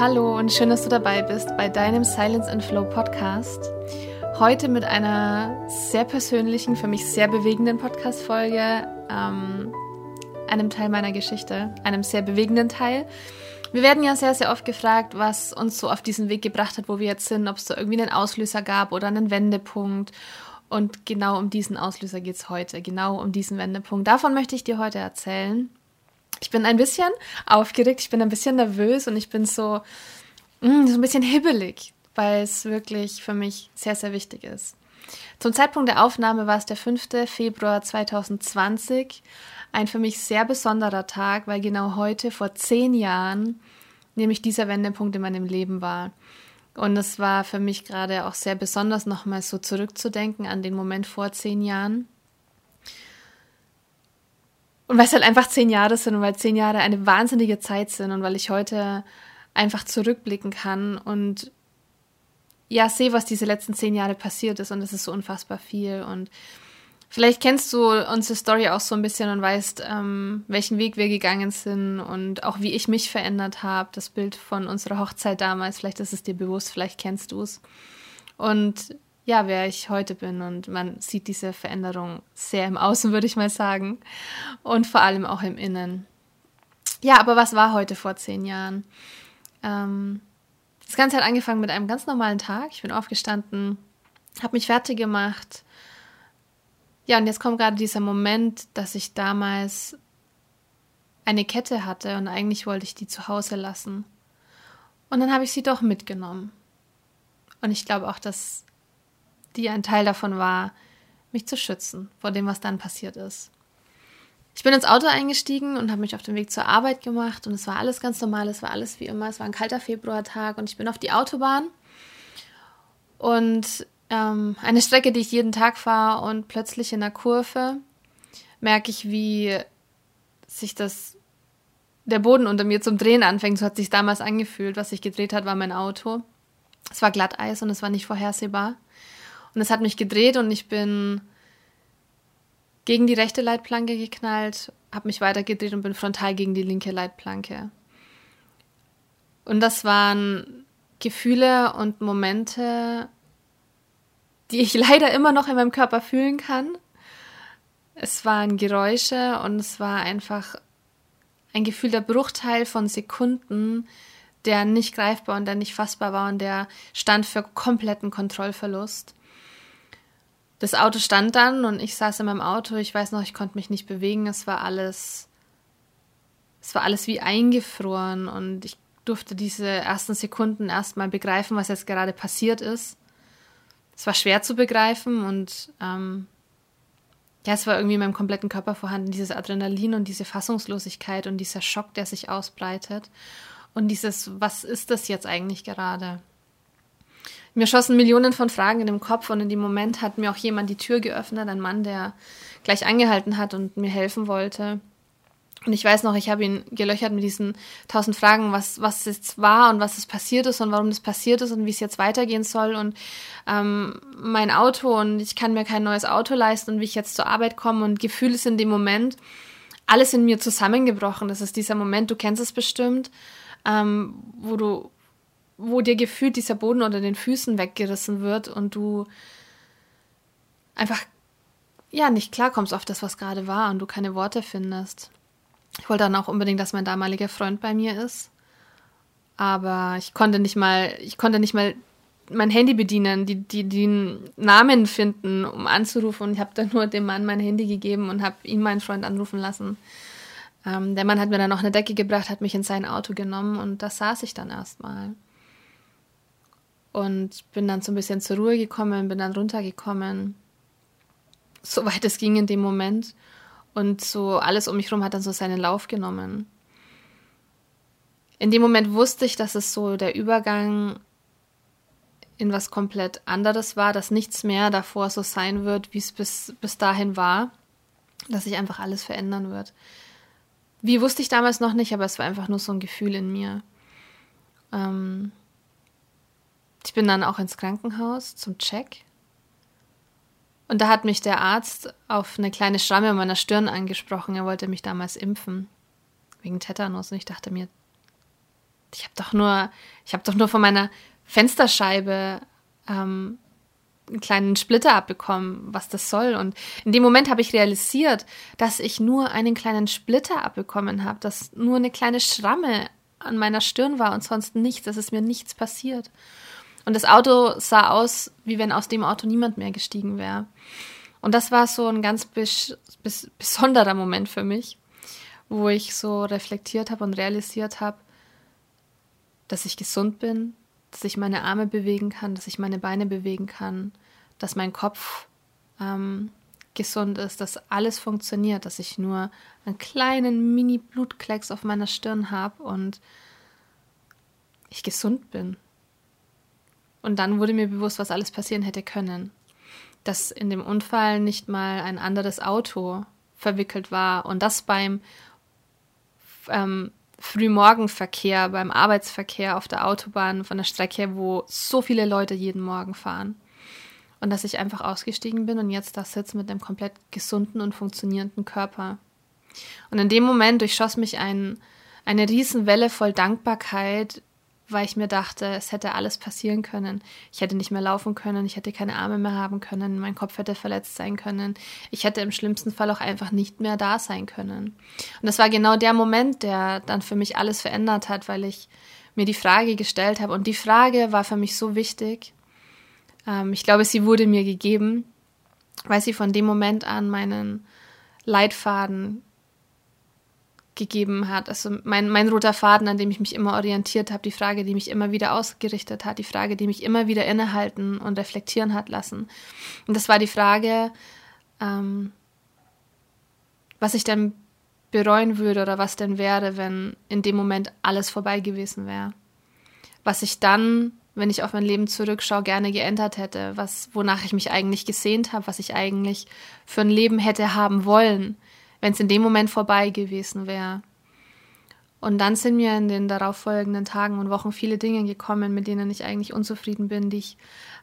Hallo und schön, dass du dabei bist bei deinem Silence and Flow Podcast. Heute mit einer sehr persönlichen, für mich sehr bewegenden Podcast-Folge, ähm, einem Teil meiner Geschichte, einem sehr bewegenden Teil. Wir werden ja sehr, sehr oft gefragt, was uns so auf diesen Weg gebracht hat, wo wir jetzt sind, ob es da irgendwie einen Auslöser gab oder einen Wendepunkt. Und genau um diesen Auslöser geht es heute, genau um diesen Wendepunkt. Davon möchte ich dir heute erzählen. Ich bin ein bisschen aufgeregt, ich bin ein bisschen nervös und ich bin so, mh, mm, so ein bisschen hibbelig, weil es wirklich für mich sehr, sehr wichtig ist. Zum Zeitpunkt der Aufnahme war es der 5. Februar 2020. Ein für mich sehr besonderer Tag, weil genau heute vor zehn Jahren nämlich dieser Wendepunkt in meinem Leben war. Und es war für mich gerade auch sehr besonders, nochmal so zurückzudenken an den Moment vor zehn Jahren. Und weil es halt einfach zehn Jahre sind und weil zehn Jahre eine wahnsinnige Zeit sind und weil ich heute einfach zurückblicken kann und ja, sehe, was diese letzten zehn Jahre passiert ist und es ist so unfassbar viel und Vielleicht kennst du unsere Story auch so ein bisschen und weißt, ähm, welchen Weg wir gegangen sind und auch wie ich mich verändert habe. Das Bild von unserer Hochzeit damals, vielleicht ist es dir bewusst, vielleicht kennst du es. Und ja, wer ich heute bin. Und man sieht diese Veränderung sehr im Außen, würde ich mal sagen. Und vor allem auch im Innen. Ja, aber was war heute vor zehn Jahren? Ähm, das Ganze hat angefangen mit einem ganz normalen Tag. Ich bin aufgestanden, habe mich fertig gemacht, ja, und jetzt kommt gerade dieser Moment, dass ich damals eine Kette hatte und eigentlich wollte ich die zu Hause lassen. Und dann habe ich sie doch mitgenommen. Und ich glaube auch, dass die ein Teil davon war, mich zu schützen vor dem, was dann passiert ist. Ich bin ins Auto eingestiegen und habe mich auf den Weg zur Arbeit gemacht und es war alles ganz normal, es war alles wie immer, es war ein kalter Februartag und ich bin auf die Autobahn und ähm, eine Strecke, die ich jeden Tag fahre und plötzlich in der Kurve merke ich, wie sich das der Boden unter mir zum Drehen anfängt. So hat sich damals angefühlt. Was sich gedreht hat, war mein Auto. Es war Glatteis und es war nicht vorhersehbar. Und es hat mich gedreht und ich bin gegen die rechte Leitplanke geknallt, habe mich weitergedreht und bin frontal gegen die linke Leitplanke. Und das waren Gefühle und Momente, die ich leider immer noch in meinem Körper fühlen kann. Es waren Geräusche und es war einfach ein Gefühl der Bruchteil von Sekunden, der nicht greifbar und der nicht fassbar war und der stand für kompletten Kontrollverlust. Das Auto stand dann und ich saß in meinem Auto. Ich weiß noch, ich konnte mich nicht bewegen. Es war alles, es war alles wie eingefroren und ich durfte diese ersten Sekunden erstmal begreifen, was jetzt gerade passiert ist es war schwer zu begreifen und ähm, ja, es war irgendwie in meinem kompletten Körper vorhanden, dieses Adrenalin und diese Fassungslosigkeit und dieser Schock, der sich ausbreitet. Und dieses, was ist das jetzt eigentlich gerade? Mir schossen Millionen von Fragen in den Kopf und in dem Moment hat mir auch jemand die Tür geöffnet, ein Mann, der gleich angehalten hat und mir helfen wollte. Und ich weiß noch, ich habe ihn gelöchert mit diesen tausend Fragen, was, was jetzt war und was es passiert ist und warum das passiert ist und wie es jetzt weitergehen soll und ähm, mein Auto und ich kann mir kein neues Auto leisten und wie ich jetzt zur Arbeit komme und Gefühle sind in dem Moment alles in mir zusammengebrochen. Das ist dieser Moment, du kennst es bestimmt, ähm, wo du, wo dir gefühlt dieser Boden unter den Füßen weggerissen wird und du einfach ja nicht klarkommst auf das, was gerade war und du keine Worte findest. Ich wollte dann auch unbedingt, dass mein damaliger Freund bei mir ist. Aber ich konnte nicht mal, ich konnte nicht mal mein Handy bedienen, die, die den Namen finden, um anzurufen. Und ich habe dann nur dem Mann mein Handy gegeben und habe ihn meinen Freund anrufen lassen. Ähm, der Mann hat mir dann noch eine Decke gebracht, hat mich in sein Auto genommen und da saß ich dann erstmal. Und bin dann so ein bisschen zur Ruhe gekommen, bin dann runtergekommen, soweit es ging in dem Moment. Und so alles um mich herum hat dann so seinen Lauf genommen. In dem Moment wusste ich, dass es so der Übergang in was komplett anderes war, dass nichts mehr davor so sein wird, wie es bis, bis dahin war, dass sich einfach alles verändern wird. Wie wusste ich damals noch nicht, aber es war einfach nur so ein Gefühl in mir. Ähm ich bin dann auch ins Krankenhaus zum Check und da hat mich der Arzt auf eine kleine Schramme an meiner Stirn angesprochen. Er wollte mich damals impfen. Wegen Tetanus. Und ich dachte mir, ich habe doch nur, ich habe doch nur von meiner Fensterscheibe ähm, einen kleinen Splitter abbekommen, was das soll. Und in dem Moment habe ich realisiert, dass ich nur einen kleinen Splitter abbekommen habe, dass nur eine kleine Schramme an meiner Stirn war und sonst nichts, dass es mir nichts passiert. Und das Auto sah aus, wie wenn aus dem Auto niemand mehr gestiegen wäre. Und das war so ein ganz bes bes besonderer Moment für mich, wo ich so reflektiert habe und realisiert habe, dass ich gesund bin, dass ich meine Arme bewegen kann, dass ich meine Beine bewegen kann, dass mein Kopf ähm, gesund ist, dass alles funktioniert, dass ich nur einen kleinen Mini-Blutklecks auf meiner Stirn habe und ich gesund bin. Und dann wurde mir bewusst, was alles passieren hätte können. Dass in dem Unfall nicht mal ein anderes Auto verwickelt war und das beim ähm, Frühmorgenverkehr, beim Arbeitsverkehr auf der Autobahn von der Strecke, wo so viele Leute jeden Morgen fahren. Und dass ich einfach ausgestiegen bin und jetzt da sitze mit einem komplett gesunden und funktionierenden Körper. Und in dem Moment durchschoss mich ein, eine Riesenwelle voll Dankbarkeit, weil ich mir dachte, es hätte alles passieren können. Ich hätte nicht mehr laufen können, ich hätte keine Arme mehr haben können, mein Kopf hätte verletzt sein können. Ich hätte im schlimmsten Fall auch einfach nicht mehr da sein können. Und das war genau der Moment, der dann für mich alles verändert hat, weil ich mir die Frage gestellt habe. Und die Frage war für mich so wichtig. Ähm, ich glaube, sie wurde mir gegeben, weil sie von dem Moment an meinen Leitfaden gegeben hat. Also mein, mein roter Faden, an dem ich mich immer orientiert habe, die Frage, die mich immer wieder ausgerichtet hat, die Frage, die mich immer wieder innehalten und reflektieren hat lassen. Und das war die Frage, ähm, was ich denn bereuen würde oder was denn wäre, wenn in dem Moment alles vorbei gewesen wäre. Was ich dann, wenn ich auf mein Leben zurückschaue, gerne geändert hätte, was, wonach ich mich eigentlich gesehnt habe, was ich eigentlich für ein Leben hätte haben wollen wenn es in dem Moment vorbei gewesen wäre. Und dann sind mir in den darauffolgenden Tagen und Wochen viele Dinge gekommen, mit denen ich eigentlich unzufrieden bin, die ich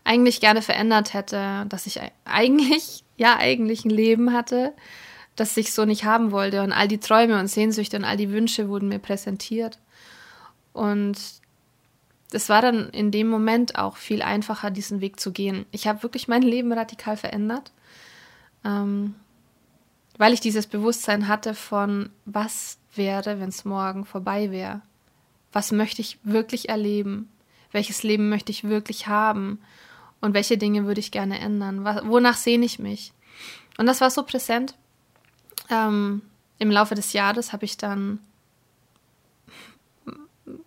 eigentlich gerne verändert hätte, dass ich eigentlich, ja, eigentlich ein Leben hatte, das ich so nicht haben wollte. Und all die Träume und Sehnsüchte und all die Wünsche wurden mir präsentiert. Und es war dann in dem Moment auch viel einfacher, diesen Weg zu gehen. Ich habe wirklich mein Leben radikal verändert. Ähm, weil ich dieses Bewusstsein hatte von, was wäre, wenn es morgen vorbei wäre? Was möchte ich wirklich erleben? Welches Leben möchte ich wirklich haben? Und welche Dinge würde ich gerne ändern? wonach sehne ich mich? Und das war so präsent. Ähm, Im Laufe des Jahres habe ich dann,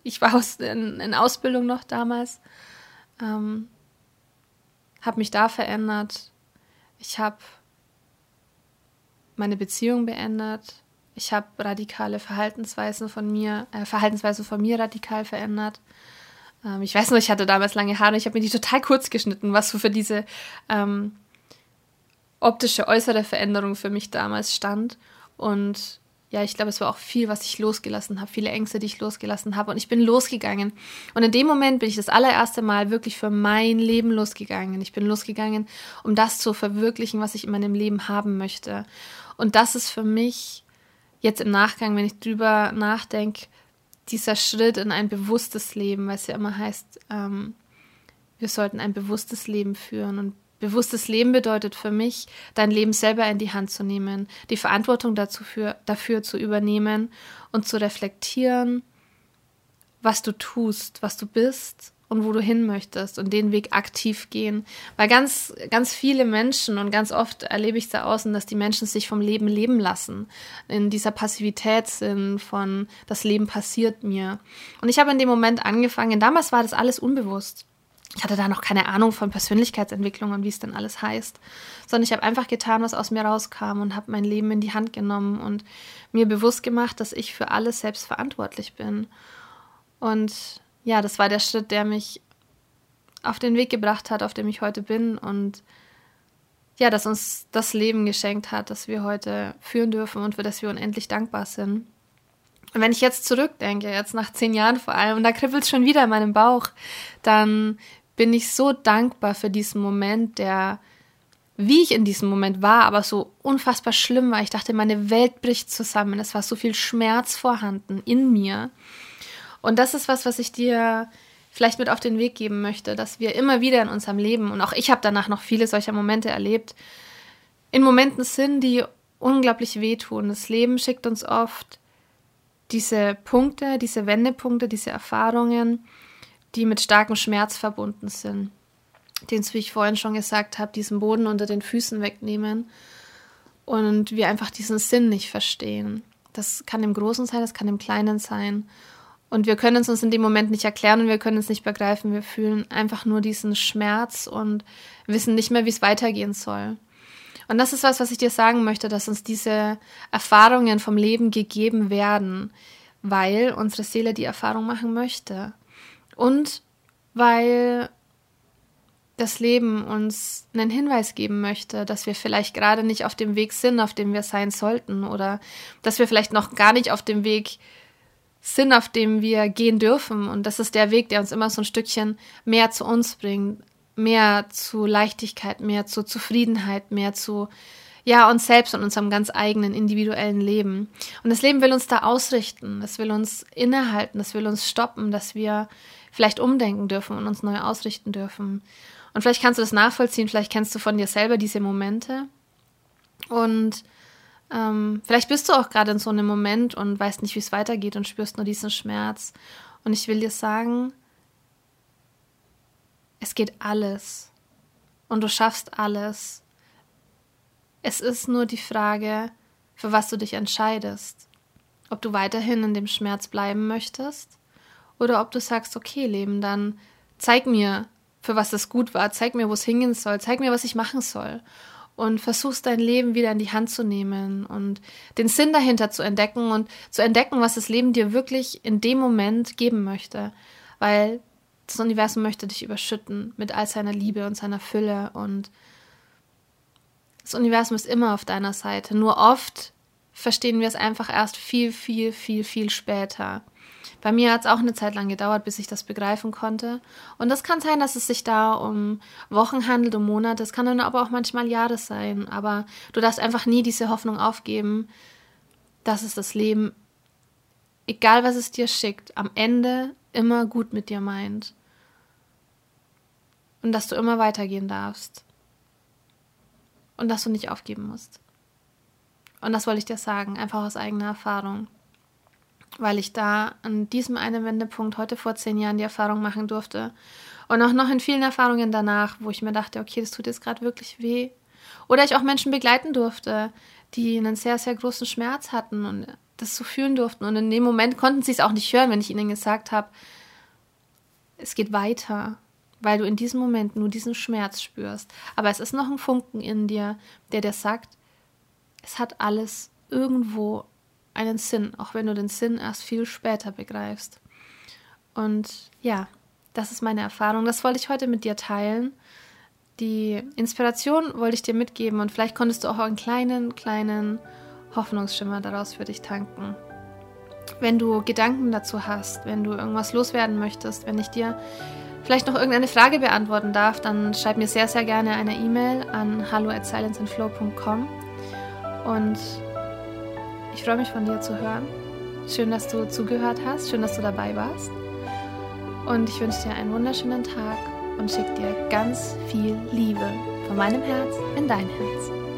ich war aus, in, in Ausbildung noch damals, ähm, habe mich da verändert. Ich habe meine Beziehung beendet. Ich habe radikale Verhaltensweisen von mir, äh, Verhaltensweisen von mir radikal verändert. Ähm, ich weiß noch, ich hatte damals lange Haare, ich habe mir die total kurz geschnitten, was so für diese ähm, optische äußere Veränderung für mich damals stand. Und ja, ich glaube, es war auch viel, was ich losgelassen habe, viele Ängste, die ich losgelassen habe. Und ich bin losgegangen. Und in dem Moment bin ich das allererste Mal wirklich für mein Leben losgegangen. Ich bin losgegangen, um das zu verwirklichen, was ich in meinem Leben haben möchte. Und das ist für mich jetzt im Nachgang, wenn ich drüber nachdenke, dieser Schritt in ein bewusstes Leben, weil es ja immer heißt, ähm, wir sollten ein bewusstes Leben führen. Und bewusstes Leben bedeutet für mich, dein Leben selber in die Hand zu nehmen, die Verantwortung dazu für, dafür zu übernehmen und zu reflektieren, was du tust, was du bist und wo du hin möchtest und den Weg aktiv gehen. Weil ganz, ganz viele Menschen und ganz oft erlebe ich da außen, dass die Menschen sich vom Leben leben lassen, in dieser Passivität sind von das Leben passiert mir. Und ich habe in dem Moment angefangen, damals war das alles unbewusst. Ich hatte da noch keine Ahnung von Persönlichkeitsentwicklung und wie es denn alles heißt, sondern ich habe einfach getan, was aus mir rauskam und habe mein Leben in die Hand genommen und mir bewusst gemacht, dass ich für alles selbst verantwortlich bin. Und ja, das war der Schritt, der mich auf den Weg gebracht hat, auf dem ich heute bin und ja, dass uns das Leben geschenkt hat, das wir heute führen dürfen und für das wir unendlich dankbar sind. Und wenn ich jetzt zurückdenke, jetzt nach zehn Jahren vor allem, und da kribbelt es schon wieder in meinem Bauch, dann bin ich so dankbar für diesen Moment, der, wie ich in diesem Moment war, aber so unfassbar schlimm war. Ich dachte, meine Welt bricht zusammen. Es war so viel Schmerz vorhanden in mir. Und das ist was, was ich dir vielleicht mit auf den Weg geben möchte, dass wir immer wieder in unserem Leben, und auch ich habe danach noch viele solcher Momente erlebt, in Momenten sind, die unglaublich wehtun. Das Leben schickt uns oft diese Punkte, diese Wendepunkte, diese Erfahrungen, die mit starkem Schmerz verbunden sind, die uns, wie ich vorhin schon gesagt habe, diesen Boden unter den Füßen wegnehmen und wir einfach diesen Sinn nicht verstehen. Das kann im Großen sein, das kann im Kleinen sein. Und wir können es uns in dem Moment nicht erklären und wir können es nicht begreifen. Wir fühlen einfach nur diesen Schmerz und wissen nicht mehr, wie es weitergehen soll. Und das ist was, was ich dir sagen möchte, dass uns diese Erfahrungen vom Leben gegeben werden, weil unsere Seele die Erfahrung machen möchte. Und weil das Leben uns einen Hinweis geben möchte, dass wir vielleicht gerade nicht auf dem Weg sind, auf dem wir sein sollten, oder dass wir vielleicht noch gar nicht auf dem Weg sind, auf dem wir gehen dürfen. Und das ist der Weg, der uns immer so ein Stückchen mehr zu uns bringt, mehr zu Leichtigkeit, mehr zu Zufriedenheit, mehr zu ja, uns selbst und unserem ganz eigenen individuellen Leben. Und das Leben will uns da ausrichten, das will uns innehalten, das will uns stoppen, dass wir vielleicht umdenken dürfen und uns neu ausrichten dürfen. Und vielleicht kannst du das nachvollziehen, vielleicht kennst du von dir selber diese Momente. Und ähm, vielleicht bist du auch gerade in so einem Moment und weißt nicht, wie es weitergeht und spürst nur diesen Schmerz. Und ich will dir sagen, es geht alles. Und du schaffst alles. Es ist nur die Frage, für was du dich entscheidest. Ob du weiterhin in dem Schmerz bleiben möchtest oder ob du sagst, okay, Leben, dann zeig mir, für was das gut war, zeig mir, wo es hingehen soll, zeig mir, was ich machen soll und versuchst dein Leben wieder in die Hand zu nehmen und den Sinn dahinter zu entdecken und zu entdecken, was das Leben dir wirklich in dem Moment geben möchte. Weil das Universum möchte dich überschütten mit all seiner Liebe und seiner Fülle und das Universum ist immer auf deiner Seite. Nur oft verstehen wir es einfach erst viel, viel, viel, viel später. Bei mir hat es auch eine Zeit lang gedauert, bis ich das begreifen konnte. Und das kann sein, dass es sich da um Wochen handelt, um Monate. Es kann dann aber auch manchmal Jahre sein. Aber du darfst einfach nie diese Hoffnung aufgeben, dass es das Leben, egal was es dir schickt, am Ende immer gut mit dir meint. Und dass du immer weitergehen darfst. Und dass du nicht aufgeben musst. Und das wollte ich dir sagen, einfach aus eigener Erfahrung weil ich da an diesem einen Wendepunkt heute vor zehn Jahren die Erfahrung machen durfte. Und auch noch in vielen Erfahrungen danach, wo ich mir dachte, okay, das tut jetzt gerade wirklich weh. Oder ich auch Menschen begleiten durfte, die einen sehr, sehr großen Schmerz hatten und das so fühlen durften. Und in dem Moment konnten sie es auch nicht hören, wenn ich ihnen gesagt habe, es geht weiter, weil du in diesem Moment nur diesen Schmerz spürst. Aber es ist noch ein Funken in dir, der dir sagt, es hat alles irgendwo einen Sinn, auch wenn du den Sinn erst viel später begreifst. Und ja, das ist meine Erfahrung. Das wollte ich heute mit dir teilen. Die Inspiration wollte ich dir mitgeben und vielleicht konntest du auch einen kleinen, kleinen Hoffnungsschimmer daraus für dich tanken. Wenn du Gedanken dazu hast, wenn du irgendwas loswerden möchtest, wenn ich dir vielleicht noch irgendeine Frage beantworten darf, dann schreib mir sehr, sehr gerne eine E-Mail an hallo at silenceandflow.com und ich freue mich von dir zu hören. Schön, dass du zugehört hast. Schön, dass du dabei warst. Und ich wünsche dir einen wunderschönen Tag und schicke dir ganz viel Liebe von meinem Herz in dein Herz.